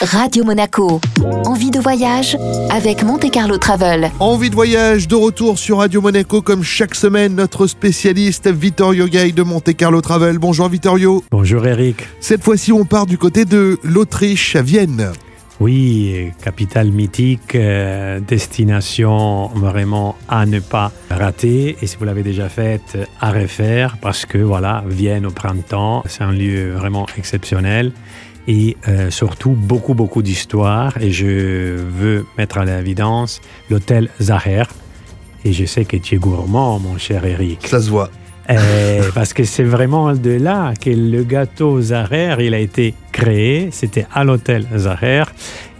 Radio Monaco. Envie de voyage avec Monte Carlo Travel. Envie de voyage de retour sur Radio Monaco comme chaque semaine notre spécialiste Vittorio Gay de Monte Carlo Travel. Bonjour Vittorio. Bonjour Eric. Cette fois-ci on part du côté de l'Autriche à Vienne. Oui, capitale mythique, euh, destination vraiment à ne pas rater. Et si vous l'avez déjà faite, à refaire parce que voilà, Vienne au printemps, c'est un lieu vraiment exceptionnel et euh, surtout beaucoup beaucoup d'histoire. Et je veux mettre à l'évidence l'hôtel Zaher. Et je sais que tu es gourmand, mon cher Eric. Ça se voit. Euh, parce que c'est vraiment de là que le gâteau Zaher, il a été créé. C'était à l'hôtel Zaher.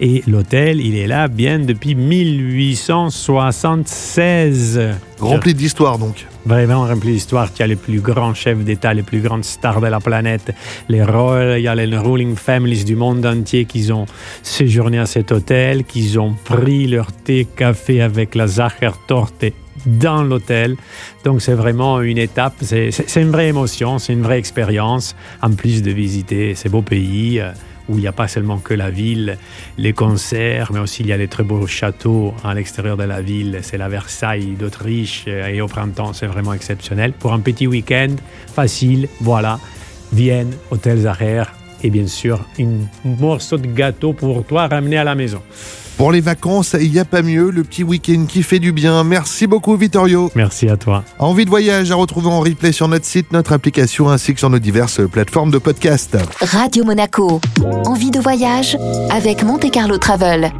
Et l'hôtel, il est là bien depuis 1876. Rempli d'histoire donc. Vraiment rempli d'histoire. Tu as les plus grands chefs d'État, les plus grandes stars de la planète, les royal and ruling families du monde entier qui ont séjourné à cet hôtel, qui ont pris leur thé, café avec la Zaher Torte dans l'hôtel. Donc c'est vraiment une étape, c'est une vraie émotion, c'est une vraie expérience, en plus de visiter ces beaux pays euh, où il n'y a pas seulement que la ville, les concerts, mais aussi il y a les très beaux châteaux à l'extérieur de la ville. C'est la Versailles d'Autriche euh, et au printemps, c'est vraiment exceptionnel. Pour un petit week-end facile, voilà, Vienne, Hôtel Zacher et bien sûr une morceau de gâteau pour toi ramener à la maison. Pour les vacances, il n'y a pas mieux, le petit week-end qui fait du bien. Merci beaucoup Vittorio. Merci à toi. Envie de voyage à retrouver en replay sur notre site, notre application ainsi que sur nos diverses plateformes de podcast. Radio Monaco. Envie de voyage avec Monte Carlo Travel.